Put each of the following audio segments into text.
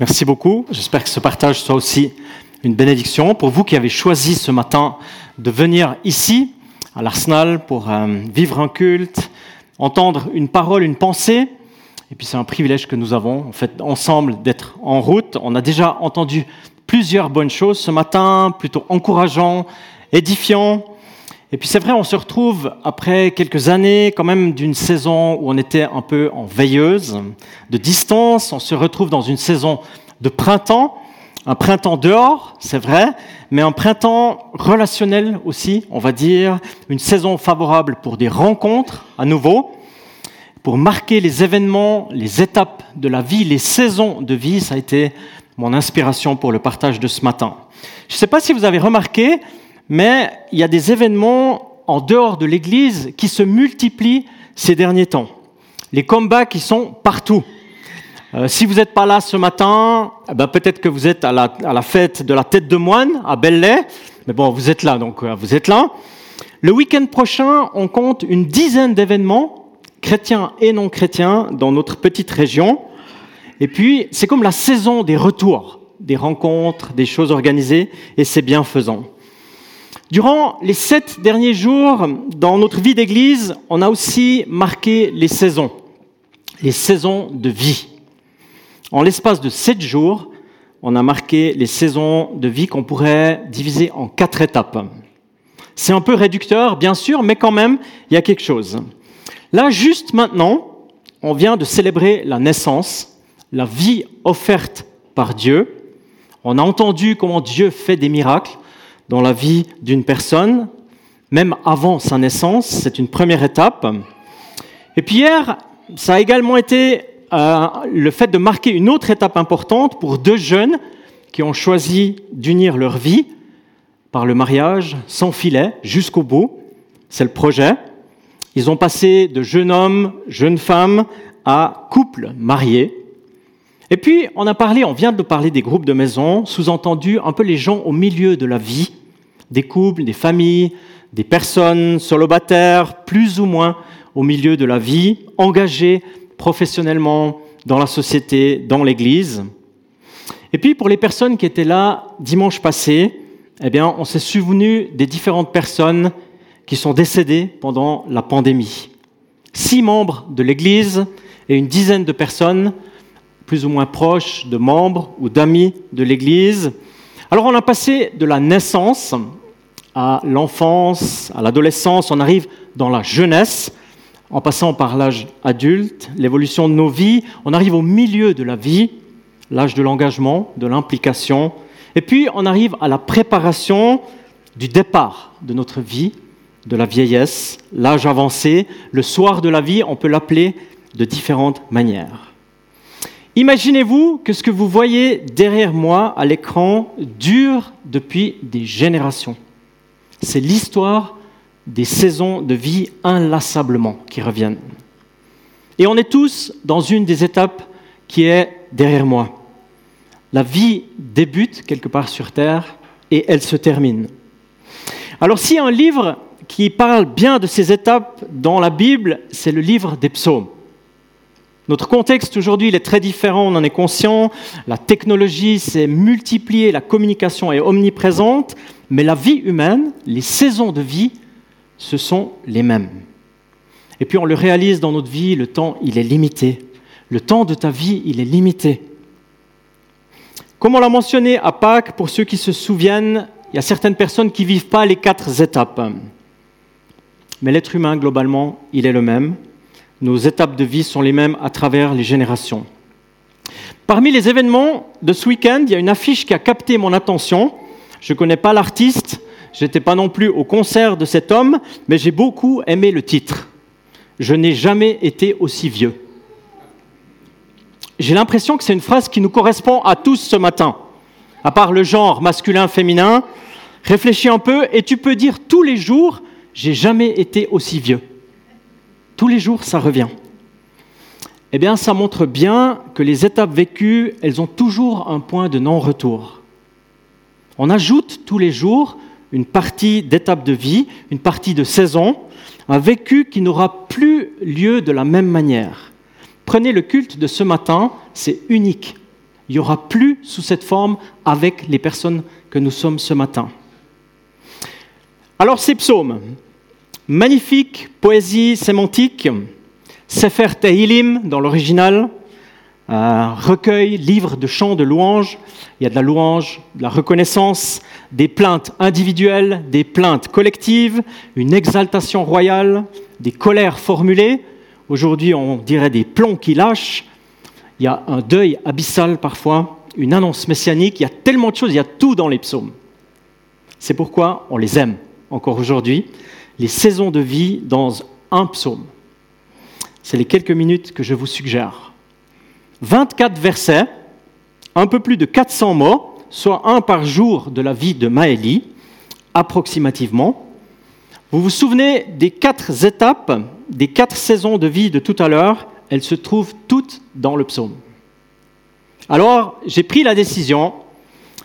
Merci beaucoup. J'espère que ce partage soit aussi une bénédiction pour vous qui avez choisi ce matin de venir ici à l'Arsenal pour euh, vivre un culte, entendre une parole, une pensée. Et puis c'est un privilège que nous avons en fait ensemble d'être en route. On a déjà entendu plusieurs bonnes choses ce matin, plutôt encourageants, édifiants. Et puis c'est vrai, on se retrouve après quelques années quand même d'une saison où on était un peu en veilleuse, de distance, on se retrouve dans une saison de printemps, un printemps dehors, c'est vrai, mais un printemps relationnel aussi, on va dire, une saison favorable pour des rencontres à nouveau, pour marquer les événements, les étapes de la vie, les saisons de vie, ça a été mon inspiration pour le partage de ce matin. Je ne sais pas si vous avez remarqué, mais il y a des événements en dehors de l'Église qui se multiplient ces derniers temps. Les combats qui sont partout. Euh, si vous n'êtes pas là ce matin, eh ben peut-être que vous êtes à la, fête de la tête de moine à Belley. Mais bon, vous êtes là, donc euh, vous êtes là. Le week-end prochain, on compte une dizaine d'événements, chrétiens et non chrétiens, dans notre petite région. Et puis, c'est comme la saison des retours, des rencontres, des choses organisées, et c'est bienfaisant. Durant les sept derniers jours, dans notre vie d'Église, on a aussi marqué les saisons, les saisons de vie. En l'espace de sept jours, on a marqué les saisons de vie qu'on pourrait diviser en quatre étapes. C'est un peu réducteur, bien sûr, mais quand même, il y a quelque chose. Là, juste maintenant, on vient de célébrer la naissance, la vie offerte par Dieu. On a entendu comment Dieu fait des miracles dans la vie d'une personne, même avant sa naissance. C'est une première étape. Et puis hier, ça a également été euh, le fait de marquer une autre étape importante pour deux jeunes qui ont choisi d'unir leur vie par le mariage sans filet jusqu'au bout. C'est le projet. Ils ont passé de jeune homme, jeune femme à couple marié. Et puis, on a parlé, on vient de parler des groupes de maison, sous-entendu un peu les gens au milieu de la vie, des couples, des familles, des personnes solobataires, plus ou moins au milieu de la vie, engagées professionnellement dans la société, dans l'Église. Et puis, pour les personnes qui étaient là dimanche passé, eh bien, on s'est souvenu des différentes personnes qui sont décédées pendant la pandémie. Six membres de l'Église et une dizaine de personnes plus ou moins proches de membres ou d'amis de l'Église. Alors on a passé de la naissance à l'enfance, à l'adolescence, on arrive dans la jeunesse, en passant par l'âge adulte, l'évolution de nos vies, on arrive au milieu de la vie, l'âge de l'engagement, de l'implication, et puis on arrive à la préparation du départ de notre vie, de la vieillesse, l'âge avancé, le soir de la vie, on peut l'appeler de différentes manières. Imaginez-vous que ce que vous voyez derrière moi à l'écran dure depuis des générations. C'est l'histoire des saisons de vie inlassablement qui reviennent. Et on est tous dans une des étapes qui est derrière moi. La vie débute quelque part sur Terre et elle se termine. Alors a un livre qui parle bien de ces étapes dans la Bible, c'est le livre des psaumes. Notre contexte aujourd'hui est très différent, on en est conscient. La technologie s'est multipliée, la communication est omniprésente, mais la vie humaine, les saisons de vie, ce sont les mêmes. Et puis on le réalise dans notre vie, le temps, il est limité. Le temps de ta vie, il est limité. Comme on l'a mentionné à Pâques, pour ceux qui se souviennent, il y a certaines personnes qui ne vivent pas les quatre étapes. Mais l'être humain, globalement, il est le même nos étapes de vie sont les mêmes à travers les générations. Parmi les événements de ce week-end, il y a une affiche qui a capté mon attention. Je ne connais pas l'artiste, je n'étais pas non plus au concert de cet homme, mais j'ai beaucoup aimé le titre. Je n'ai jamais été aussi vieux. J'ai l'impression que c'est une phrase qui nous correspond à tous ce matin. À part le genre masculin-féminin, réfléchis un peu et tu peux dire tous les jours, j'ai jamais été aussi vieux. Tous les jours, ça revient. Eh bien, ça montre bien que les étapes vécues, elles ont toujours un point de non-retour. On ajoute tous les jours une partie d'étape de vie, une partie de saison, un vécu qui n'aura plus lieu de la même manière. Prenez le culte de ce matin, c'est unique. Il n'y aura plus sous cette forme avec les personnes que nous sommes ce matin. Alors ces psaumes, magnifique poésie sémantique, Sefer Tehilim dans l'original, un recueil, livre de chants de louanges. Il y a de la louange, de la reconnaissance, des plaintes individuelles, des plaintes collectives, une exaltation royale, des colères formulées. Aujourd'hui, on dirait des plombs qui lâchent. Il y a un deuil abyssal parfois, une annonce messianique. Il y a tellement de choses, il y a tout dans les psaumes. C'est pourquoi on les aime encore aujourd'hui. Les saisons de vie dans un psaume. C'est les quelques minutes que je vous suggère. 24 versets, un peu plus de 400 mots, soit un par jour de la vie de Maëlie, approximativement. Vous vous souvenez des quatre étapes, des quatre saisons de vie de tout à l'heure, elles se trouvent toutes dans le psaume. Alors, j'ai pris la décision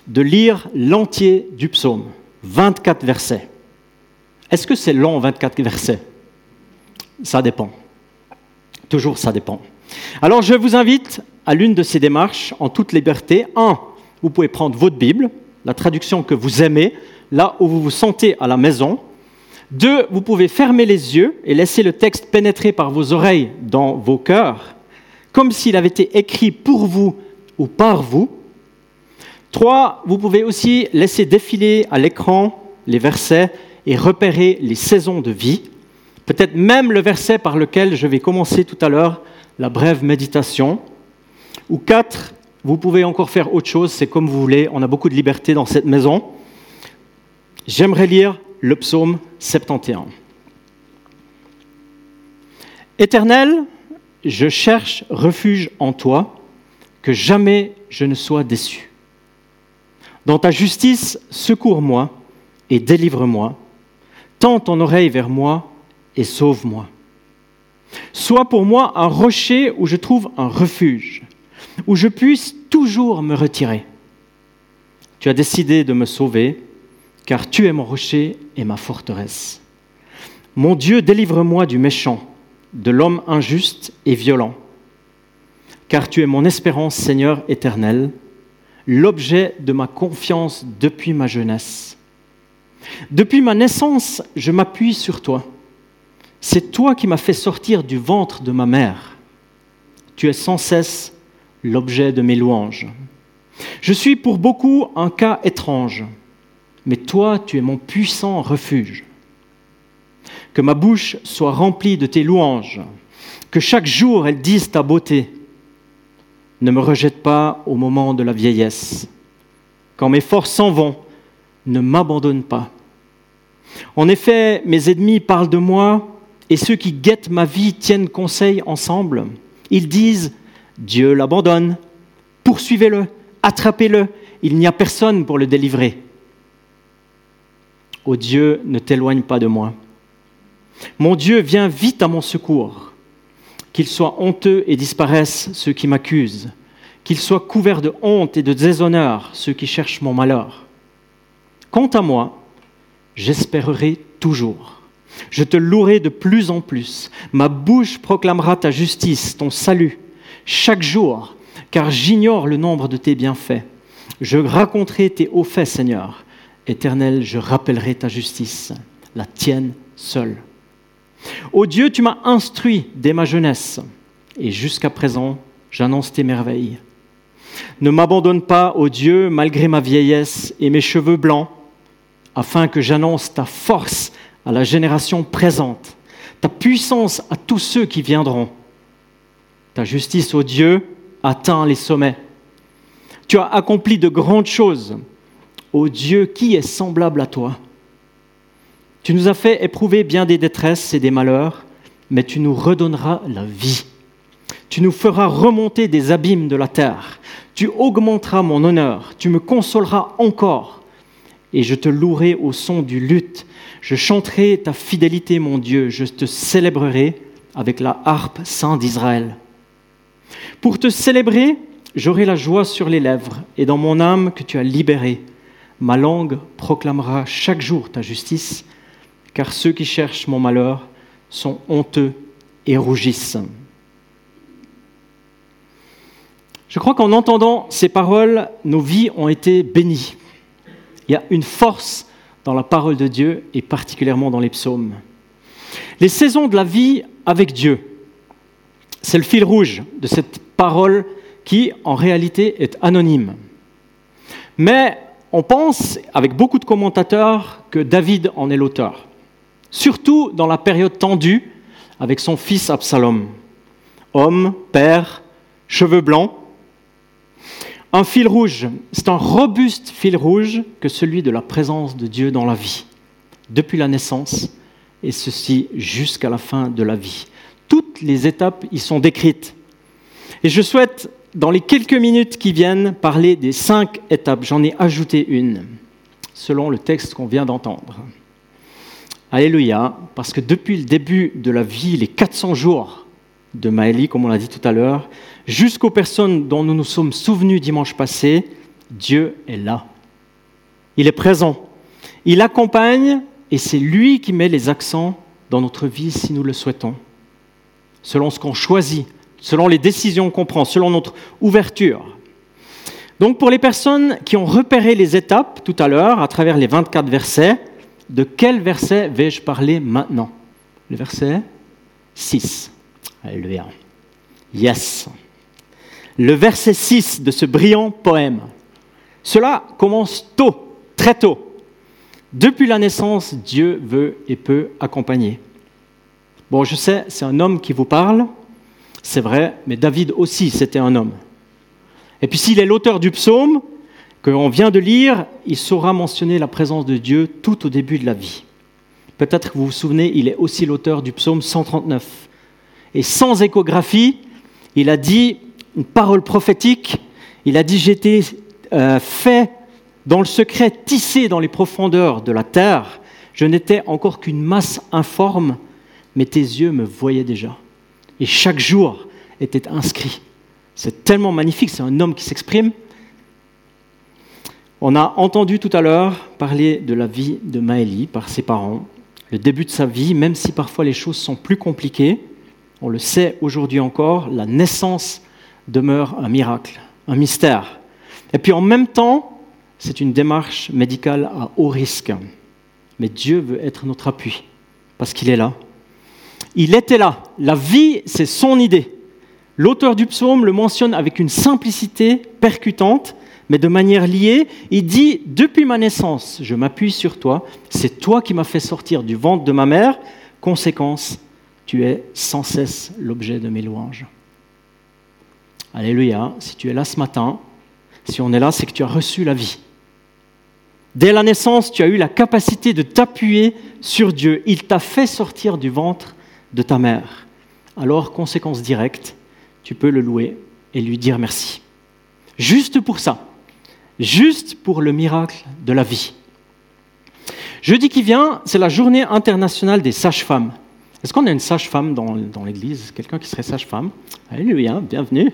de lire l'entier du psaume, 24 versets. Est-ce que c'est long, 24 versets? Ça dépend. Toujours, ça dépend. Alors je vous invite à l'une de ces démarches en toute liberté. Un, vous pouvez prendre votre Bible, la traduction que vous aimez, là où vous vous sentez à la maison. Deux, vous pouvez fermer les yeux et laisser le texte pénétrer par vos oreilles dans vos cœurs, comme s'il avait été écrit pour vous ou par vous. Trois, vous pouvez aussi laisser défiler à l'écran les versets et repérer les saisons de vie, peut-être même le verset par lequel je vais commencer tout à l'heure, la brève méditation. Ou quatre, vous pouvez encore faire autre chose, c'est comme vous voulez, on a beaucoup de liberté dans cette maison. J'aimerais lire le psaume 71. Éternel, je cherche refuge en toi, que jamais je ne sois déçu. Dans ta justice, secours-moi et délivre-moi. Tends ton oreille vers moi et sauve-moi. Sois pour moi un rocher où je trouve un refuge, où je puisse toujours me retirer. Tu as décidé de me sauver, car tu es mon rocher et ma forteresse. Mon Dieu, délivre-moi du méchant, de l'homme injuste et violent, car tu es mon espérance, Seigneur éternel, l'objet de ma confiance depuis ma jeunesse. Depuis ma naissance, je m'appuie sur toi. C'est toi qui m'as fait sortir du ventre de ma mère. Tu es sans cesse l'objet de mes louanges. Je suis pour beaucoup un cas étrange, mais toi, tu es mon puissant refuge. Que ma bouche soit remplie de tes louanges, que chaque jour elle dise ta beauté. Ne me rejette pas au moment de la vieillesse. Quand mes forces s'en vont, ne m'abandonne pas. En effet, mes ennemis parlent de moi et ceux qui guettent ma vie tiennent conseil ensemble. Ils disent, Dieu l'abandonne, poursuivez-le, attrapez-le, il n'y a personne pour le délivrer. Ô Dieu, ne t'éloigne pas de moi. Mon Dieu, viens vite à mon secours. Qu'ils soient honteux et disparaissent ceux qui m'accusent. Qu'ils soient couverts de honte et de déshonneur ceux qui cherchent mon malheur. Quant à moi, j'espérerai toujours. Je te louerai de plus en plus. Ma bouche proclamera ta justice, ton salut, chaque jour, car j'ignore le nombre de tes bienfaits. Je raconterai tes hauts faits, Seigneur. Éternel, je rappellerai ta justice, la tienne seule. Ô Dieu, tu m'as instruit dès ma jeunesse, et jusqu'à présent, j'annonce tes merveilles. Ne m'abandonne pas, ô Dieu, malgré ma vieillesse et mes cheveux blancs, afin que j'annonce ta force à la génération présente, ta puissance à tous ceux qui viendront. Ta justice, ô Dieu, atteint les sommets. Tu as accompli de grandes choses. Ô Dieu, qui est semblable à toi? Tu nous as fait éprouver bien des détresses et des malheurs, mais tu nous redonneras la vie. Tu nous feras remonter des abîmes de la terre. Tu augmenteras mon honneur. Tu me consoleras encore. Et je te louerai au son du luth je chanterai ta fidélité, mon Dieu, je te célébrerai avec la harpe saint d'Israël. Pour te célébrer, j'aurai la joie sur les lèvres et dans mon âme que tu as libérée. Ma langue proclamera chaque jour ta justice, car ceux qui cherchent mon malheur sont honteux et rougissent. Je crois qu'en entendant ces paroles, nos vies ont été bénies. Il y a une force dans la parole de Dieu et particulièrement dans les psaumes. Les saisons de la vie avec Dieu, c'est le fil rouge de cette parole qui, en réalité, est anonyme. Mais on pense, avec beaucoup de commentateurs, que David en est l'auteur, surtout dans la période tendue avec son fils Absalom. Homme, père, cheveux blancs. Un fil rouge, c'est un robuste fil rouge que celui de la présence de Dieu dans la vie, depuis la naissance, et ceci jusqu'à la fin de la vie. Toutes les étapes y sont décrites. Et je souhaite dans les quelques minutes qui viennent, parler des cinq étapes. J'en ai ajouté une, selon le texte qu'on vient d'entendre. Alléluia, parce que depuis le début de la vie, les 400 jours de Maëlie, comme on l'a dit tout à l'heure, jusqu'aux personnes dont nous nous sommes souvenus dimanche passé, Dieu est là. Il est présent. Il accompagne et c'est lui qui met les accents dans notre vie si nous le souhaitons, selon ce qu'on choisit selon les décisions qu'on prend, selon notre ouverture. Donc pour les personnes qui ont repéré les étapes tout à l'heure à travers les 24 versets, de quel verset vais-je parler maintenant? Le verset 6. Alléluia. Yes. Le verset 6 de ce brillant poème. Cela commence tôt, très tôt. Depuis la naissance, Dieu veut et peut accompagner. Bon, je sais, c'est un homme qui vous parle, c'est vrai, mais David aussi, c'était un homme. Et puis s'il est l'auteur du psaume qu'on vient de lire, il saura mentionner la présence de Dieu tout au début de la vie. Peut-être que vous vous souvenez, il est aussi l'auteur du psaume 139. Et sans échographie, il a dit une parole prophétique, il a dit j'étais euh, fait dans le secret, tissé dans les profondeurs de la terre, je n'étais encore qu'une masse informe, mais tes yeux me voyaient déjà et chaque jour était inscrit. C'est tellement magnifique, c'est un homme qui s'exprime. On a entendu tout à l'heure parler de la vie de Maëlie par ses parents, le début de sa vie, même si parfois les choses sont plus compliquées. On le sait aujourd'hui encore, la naissance demeure un miracle, un mystère. Et puis en même temps, c'est une démarche médicale à haut risque. Mais Dieu veut être notre appui, parce qu'il est là, il était là. La vie, c'est son idée. L'auteur du psaume le mentionne avec une simplicité percutante, mais de manière liée. Il dit, depuis ma naissance, je m'appuie sur toi, c'est toi qui m'as fait sortir du ventre de ma mère. Conséquence, tu es sans cesse l'objet de mes louanges. Alléluia, si tu es là ce matin, si on est là, c'est que tu as reçu la vie. Dès la naissance, tu as eu la capacité de t'appuyer sur Dieu. Il t'a fait sortir du ventre de ta mère, alors, conséquence directe, tu peux le louer et lui dire merci. Juste pour ça, juste pour le miracle de la vie. Jeudi qui vient, c'est la journée internationale des sages-femmes. Est-ce qu'on a une sage-femme dans, l'Église? Quelqu'un qui serait sage-femme? Alléluia, bienvenue.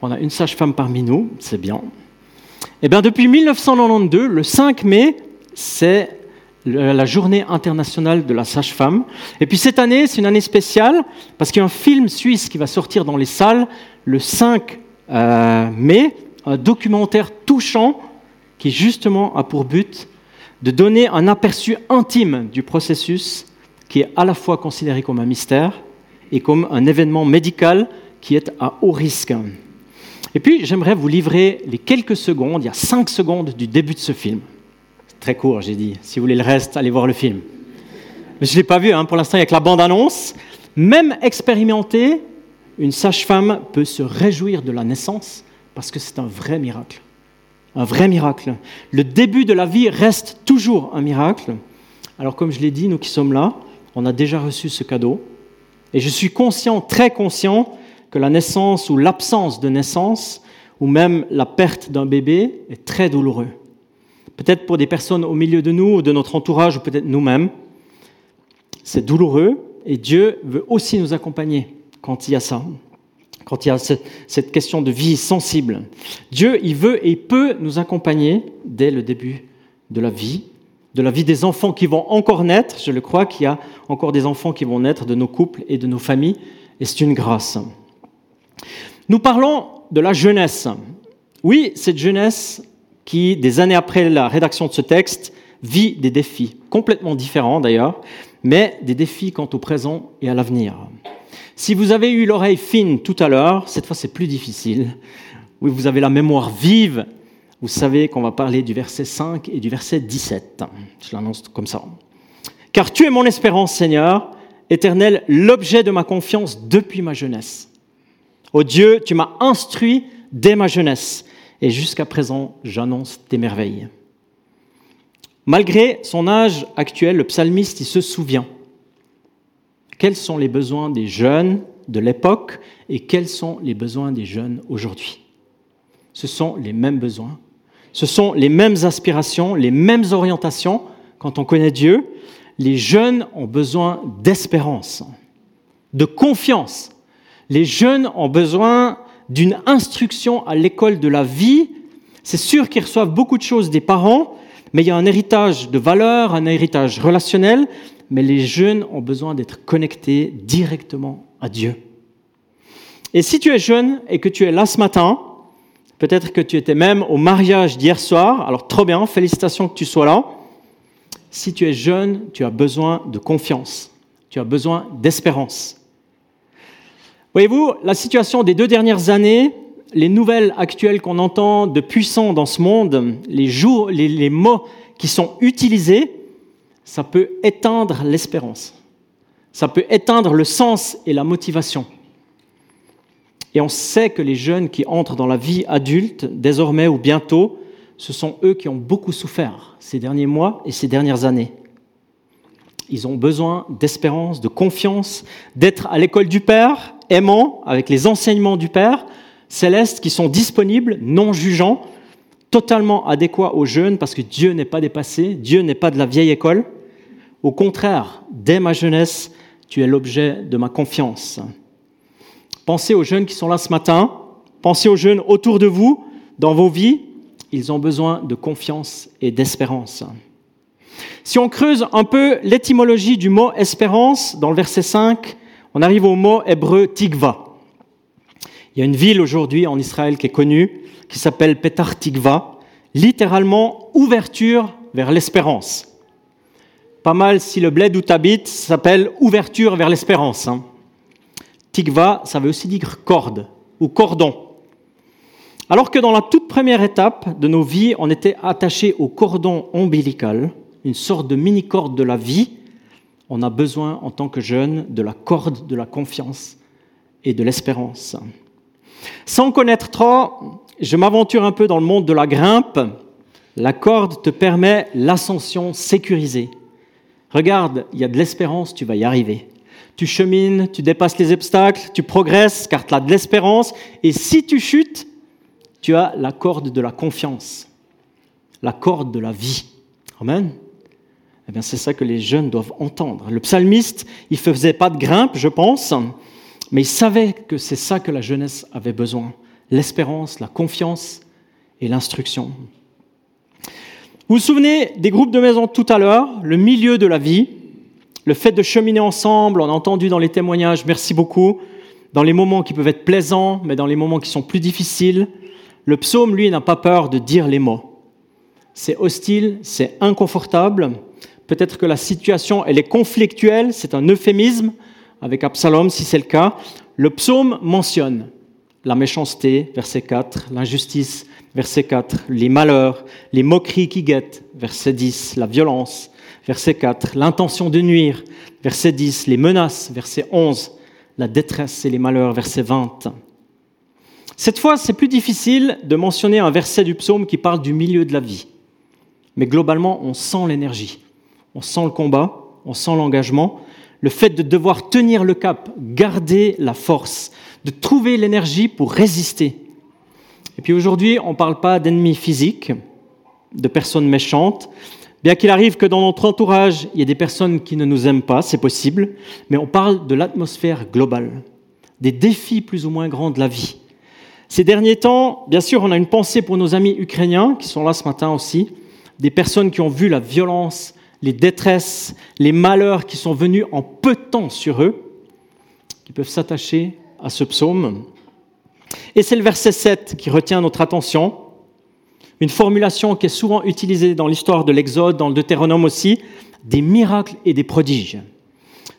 On a une sage-femme parmi nous, c'est bien. Eh bien, depuis 1992, le 5 mai, c'est la journée internationale de la sage-femme. Et puis cette année, c'est une année spéciale parce qu'il y a un film suisse qui va sortir dans les salles le 5 euh, mai, un documentaire touchant qui justement a pour but de donner un aperçu intime du processus qui est à la fois considéré comme un mystère et comme un événement médical qui est à haut risque. Et puis j'aimerais vous livrer les quelques secondes, il y a cinq secondes du début de ce film. Très court, j'ai dit. Si vous voulez le reste, allez voir le film. Mais je ne l'ai pas vu, hein. pour l'instant, il n'y a que la bande-annonce. Même expérimenté, une sage-femme peut se réjouir de la naissance parce que c'est un vrai miracle. Un vrai miracle. Le début de la vie reste toujours un miracle. Alors comme je l'ai dit, nous qui sommes là, on a déjà reçu ce cadeau. Et je suis conscient, très conscient, que la naissance ou l'absence de naissance, ou même la perte d'un bébé, est très douloureux peut-être pour des personnes au milieu de nous, ou de notre entourage, ou peut-être nous-mêmes. C'est douloureux et Dieu veut aussi nous accompagner quand il y a ça, quand il y a cette question de vie sensible. Dieu, il veut et peut nous accompagner dès le début de la vie, de la vie des enfants qui vont encore naître. Je le crois qu'il y a encore des enfants qui vont naître de nos couples et de nos familles, et c'est une grâce. Nous parlons de la jeunesse. Oui, cette jeunesse qui, des années après la rédaction de ce texte, vit des défis, complètement différents d'ailleurs, mais des défis quant au présent et à l'avenir. Si vous avez eu l'oreille fine tout à l'heure, cette fois c'est plus difficile. Oui, vous avez la mémoire vive, vous savez qu'on va parler du verset 5 et du verset 17. Je l'annonce comme ça. Car tu es mon espérance, Seigneur, éternel, l'objet de ma confiance depuis ma jeunesse. Ô Dieu, tu m'as instruit dès ma jeunesse, et jusqu'à présent, j'annonce tes merveilles. Malgré son âge actuel, le psalmiste, se souvient. Quels sont les besoins des jeunes de l'époque et quels sont les besoins des jeunes aujourd'hui? Ce sont les mêmes besoins, ce sont les mêmes aspirations, les mêmes orientations quand on connaît Dieu. Les jeunes ont besoin d'espérance, de confiance. Les jeunes ont besoin d'une instruction à l'école de la vie. C'est sûr qu'ils reçoivent beaucoup de choses des parents, mais il y a un héritage de valeurs, un héritage relationnel, mais les jeunes ont besoin d'être connectés directement à Dieu. Et si tu es jeune et que tu es là ce matin, peut-être que tu étais même au mariage d'hier soir, alors trop bien, félicitations que tu sois là. Si tu es jeune, tu as besoin de confiance, tu as besoin d'espérance. Voyez-vous, la situation des deux dernières années, les nouvelles actuelles qu'on entend de puissants dans ce monde, les, jours, les, mots qui sont utilisés, ça peut éteindre l'espérance. Ça peut éteindre le sens et la motivation. Et on sait que les jeunes qui entrent dans la vie adulte, désormais ou bientôt, ce sont eux qui ont beaucoup souffert ces derniers mois et ces dernières années. Ils ont besoin d'espérance, de confiance, d'être à l'école du Père, aimant, avec les enseignements du Père céleste qui sont disponibles, non jugeants, totalement adéquats aux jeunes, parce que Dieu n'est pas dépassé, Dieu n'est pas de la vieille école. Au contraire, dès ma jeunesse, tu es l'objet de ma confiance. Pensez aux jeunes qui sont là ce matin, pensez aux jeunes autour de vous, dans vos vies, ils ont besoin de confiance et d'espérance. Si on creuse un peu l'étymologie du mot espérance, dans le verset 5, on arrive au mot hébreu tikva. Il y a une ville aujourd'hui en Israël qui est connue, qui s'appelle Petar Tikva, littéralement ouverture vers l'espérance. Pas mal si le bled où tu s'appelle ouverture vers l'espérance. Hein. Tikva, ça veut aussi dire corde ou cordon. Alors que dans la toute première étape de nos vies, on était attaché au cordon ombilical, une sorte de mini-corde de la vie, on a besoin en tant que jeune de la corde de la confiance et de l'espérance. Sans connaître trop, je m'aventure un peu dans le monde de la grimpe. La corde te permet l'ascension sécurisée. Regarde, il y a de l'espérance, tu vas y arriver. Tu chemines, tu dépasses les obstacles, tu progresses car tu as de l'espérance. Et si tu chutes, tu as la corde de la confiance, la corde de la vie. Amen. Eh bien, c'est ça que les jeunes doivent entendre. Le psalmiste, il faisait pas de grimpe, je pense, mais il savait que c'est ça que la jeunesse avait besoin. L'espérance, la confiance et l'instruction. Vous vous souvenez des groupes de maison tout à l'heure, le milieu de la vie, le fait de cheminer ensemble, on a entendu dans les témoignages, merci beaucoup, dans les moments qui peuvent être plaisants, mais dans les moments qui sont plus difficiles. Le psaume, lui, n'a pas peur de dire les mots. C'est hostile, c'est inconfortable, Peut-être que la situation, elle est conflictuelle, c'est un euphémisme avec Absalom si c'est le cas. Le psaume mentionne la méchanceté, verset 4, l'injustice, verset 4, les malheurs, les moqueries qui guettent, verset 10, la violence, verset 4, l'intention de nuire, verset 10, les menaces, verset 11, la détresse et les malheurs, verset 20. Cette fois, c'est plus difficile de mentionner un verset du psaume qui parle du milieu de la vie. Mais globalement, on sent l'énergie on sent le combat, on sent l'engagement, le fait de devoir tenir le cap, garder la force, de trouver l'énergie pour résister. Et puis aujourd'hui, on ne parle pas d'ennemis physiques, de personnes méchantes, bien qu'il arrive que dans notre entourage, il y ait des personnes qui ne nous aiment pas, c'est possible, mais on parle de l'atmosphère globale, des défis plus ou moins grands de la vie. Ces derniers temps, bien sûr, on a une pensée pour nos amis ukrainiens qui sont là ce matin aussi, des personnes qui ont vu la violence les détresses, les malheurs qui sont venus en peu de temps sur eux, qui peuvent s'attacher à ce psaume. Et c'est le verset 7 qui retient notre attention. Une formulation qui est souvent utilisée dans l'histoire de l'Exode, dans le Deutéronome aussi, des miracles et des prodiges.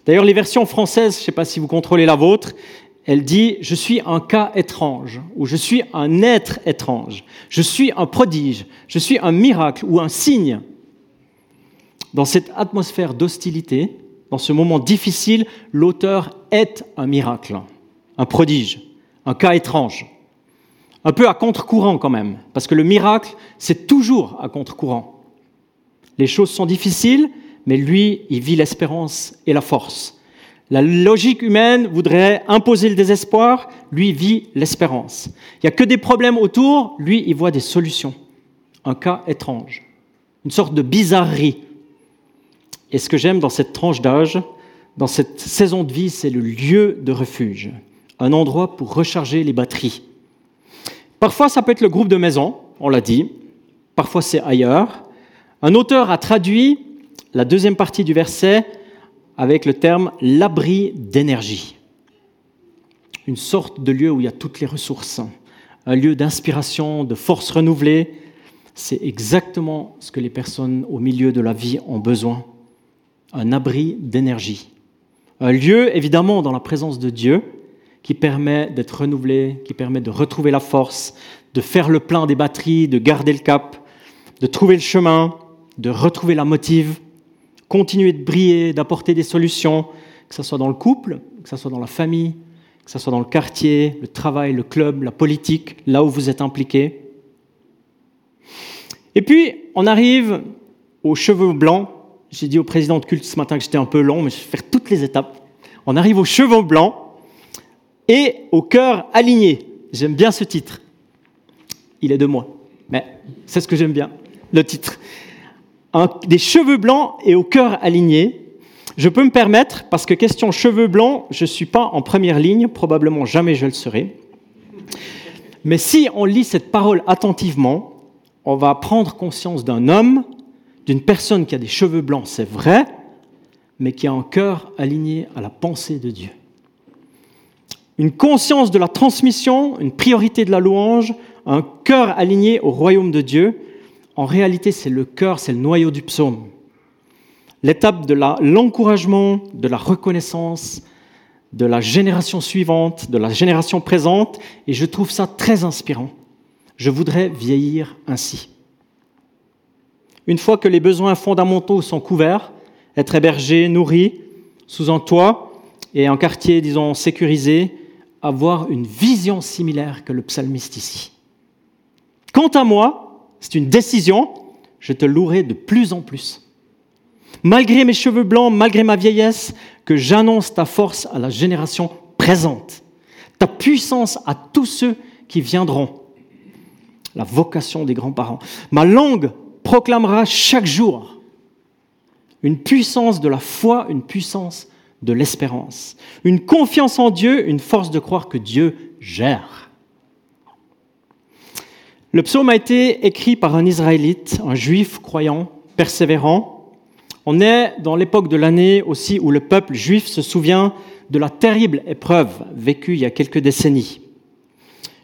D'ailleurs, les versions françaises, je ne sais pas si vous contrôlez la vôtre, elle dit Je suis un cas étrange, ou je suis un être étrange, je suis un prodige, je suis un miracle ou un signe. Dans cette atmosphère d'hostilité, dans ce moment difficile, l'auteur est un miracle, un prodige, un cas étrange. Un peu à contre-courant quand même, parce que le miracle, c'est toujours à contre-courant. Les choses sont difficiles, mais lui, il vit l'espérance et la force. La logique humaine voudrait imposer le désespoir, lui vit l'espérance. Il n'y a que des problèmes autour, lui, il voit des solutions. Un cas étrange, une sorte de bizarrerie. Et ce que j'aime dans cette tranche d'âge, dans cette saison de vie, c'est le lieu de refuge, un endroit pour recharger les batteries. Parfois, ça peut être le groupe de maison, on l'a dit, parfois c'est ailleurs. Un auteur a traduit la deuxième partie du verset avec le terme l'abri d'énergie. Une sorte de lieu où il y a toutes les ressources, un lieu d'inspiration, de force renouvelée. C'est exactement ce que les personnes au milieu de la vie ont besoin. Un abri d'énergie. Un lieu, évidemment, dans la présence de Dieu, qui permet d'être renouvelé, qui permet de retrouver la force, de faire le plein des batteries, de garder le cap, de trouver le chemin, de retrouver la motive, continuer de briller, d'apporter des solutions, que ce soit dans le couple, que ce soit dans la famille, que ce soit dans le quartier, le travail, le club, la politique, là où vous êtes impliqué. Et puis, on arrive aux cheveux blancs. J'ai dit au président de culte ce matin que j'étais un peu long, mais je vais faire toutes les étapes. On arrive aux cheveux blancs et au cœur aligné. J'aime bien ce titre. Il est de moi, mais c'est ce que j'aime bien, le titre des cheveux blancs et au cœur aligné. Je peux me permettre, parce que question cheveux blancs, je ne suis pas en première ligne, probablement jamais je le serai. Mais si on lit cette parole attentivement, on va prendre conscience d'un homme, d'une personne qui a des cheveux blancs, c'est vrai, mais qui a un cœur aligné à la pensée de Dieu. Une conscience de la transmission, une priorité de la louange, un cœur aligné au royaume de Dieu, en réalité, c'est le cœur, c'est le noyau du psaume. L'étape de l'encouragement, de la reconnaissance, de la génération suivante, de la génération présente, et je trouve ça très inspirant. Je voudrais vieillir ainsi. Une fois que les besoins fondamentaux sont couverts, être hébergé, nourri, sous un toit et un quartier, disons, sécurisé, avoir une vision similaire que le psalmiste ici. Quant à moi, c'est une décision, je te louerai de plus en plus. Malgré mes cheveux blancs, malgré ma vieillesse, que j'annonce ta force à la génération présente, ta puissance à tous ceux qui viendront. La vocation des grands-parents. Ma langue proclamera chaque jour une puissance de la foi, une puissance de l'espérance, une confiance en Dieu, une force de croire que Dieu gère. Le psaume a été écrit par un Israélite, un juif croyant, persévérant. On est dans l'époque de l'année aussi où le peuple juif se souvient de la terrible épreuve vécue il y a quelques décennies.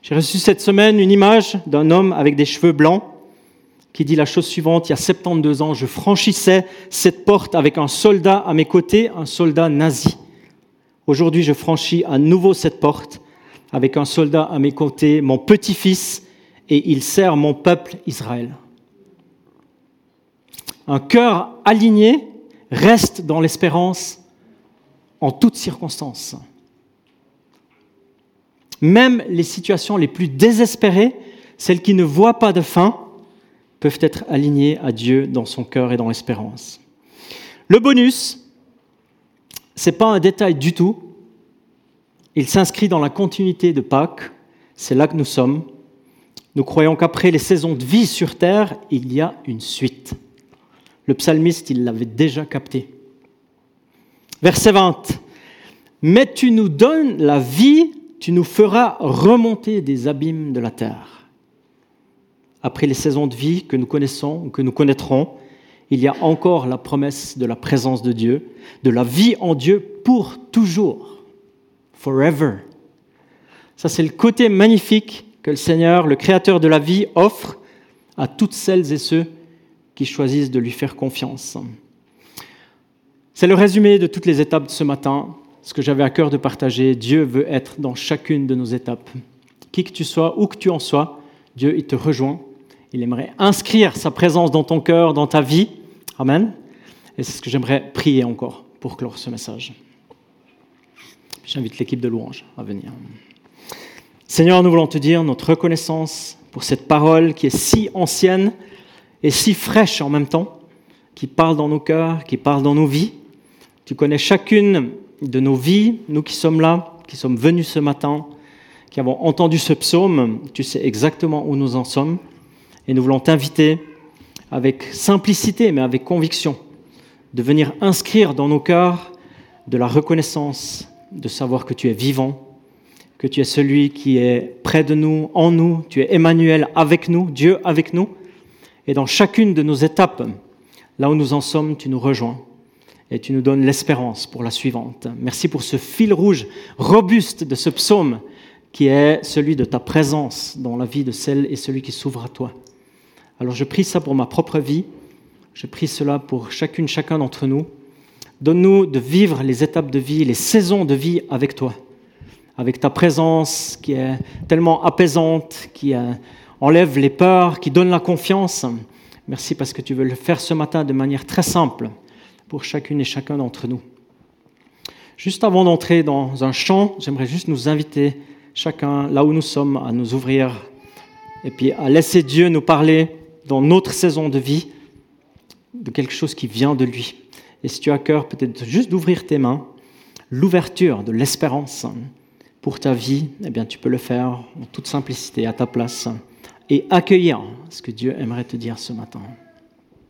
J'ai reçu cette semaine une image d'un homme avec des cheveux blancs qui dit la chose suivante, il y a 72 ans, je franchissais cette porte avec un soldat à mes côtés, un soldat nazi. Aujourd'hui, je franchis à nouveau cette porte avec un soldat à mes côtés, mon petit-fils, et il sert mon peuple Israël. Un cœur aligné reste dans l'espérance en toutes circonstances. Même les situations les plus désespérées, celles qui ne voient pas de fin, peuvent être alignées à Dieu dans son cœur et dans l'espérance. Le bonus, ce n'est pas un détail du tout. Il s'inscrit dans la continuité de Pâques. C'est là que nous sommes. Nous croyons qu'après les saisons de vie sur terre, il y a une suite. Le psalmiste, il l'avait déjà capté. Verset 20. Mais tu nous donnes la vie, tu nous feras remonter des abîmes de la terre. Après les saisons de vie que nous connaissons ou que nous connaîtrons, il y a encore la promesse de la présence de Dieu, de la vie en Dieu pour toujours, forever. Ça, c'est le côté magnifique que le Seigneur, le Créateur de la vie, offre à toutes celles et ceux qui choisissent de lui faire confiance. C'est le résumé de toutes les étapes de ce matin, ce que j'avais à cœur de partager. Dieu veut être dans chacune de nos étapes. Qui que tu sois, où que tu en sois, Dieu, il te rejoint. Il aimerait inscrire sa présence dans ton cœur, dans ta vie. Amen. Et c'est ce que j'aimerais prier encore pour clore ce message. J'invite l'équipe de louange à venir. Seigneur, nous voulons te dire notre reconnaissance pour cette parole qui est si ancienne et si fraîche en même temps, qui parle dans nos cœurs, qui parle dans nos vies. Tu connais chacune de nos vies, nous qui sommes là, qui sommes venus ce matin, qui avons entendu ce psaume, tu sais exactement où nous en sommes. Et nous voulons t'inviter avec simplicité, mais avec conviction, de venir inscrire dans nos cœurs de la reconnaissance, de savoir que tu es vivant, que tu es celui qui est près de nous, en nous, tu es Emmanuel avec nous, Dieu avec nous. Et dans chacune de nos étapes, là où nous en sommes, tu nous rejoins et tu nous donnes l'espérance pour la suivante. Merci pour ce fil rouge robuste de ce psaume qui est celui de ta présence dans la vie de celle et celui qui s'ouvre à toi. Alors je prie ça pour ma propre vie, je prie cela pour chacune, chacun d'entre nous. Donne-nous de vivre les étapes de vie, les saisons de vie avec toi, avec ta présence qui est tellement apaisante, qui euh, enlève les peurs, qui donne la confiance. Merci parce que tu veux le faire ce matin de manière très simple pour chacune et chacun d'entre nous. Juste avant d'entrer dans un chant, j'aimerais juste nous inviter chacun, là où nous sommes, à nous ouvrir et puis à laisser Dieu nous parler dans notre saison de vie de quelque chose qui vient de lui. Et si tu as cœur, peut-être juste d'ouvrir tes mains, l'ouverture de l'espérance pour ta vie, eh bien, tu peux le faire en toute simplicité, à ta place, et accueillir ce que Dieu aimerait te dire ce matin.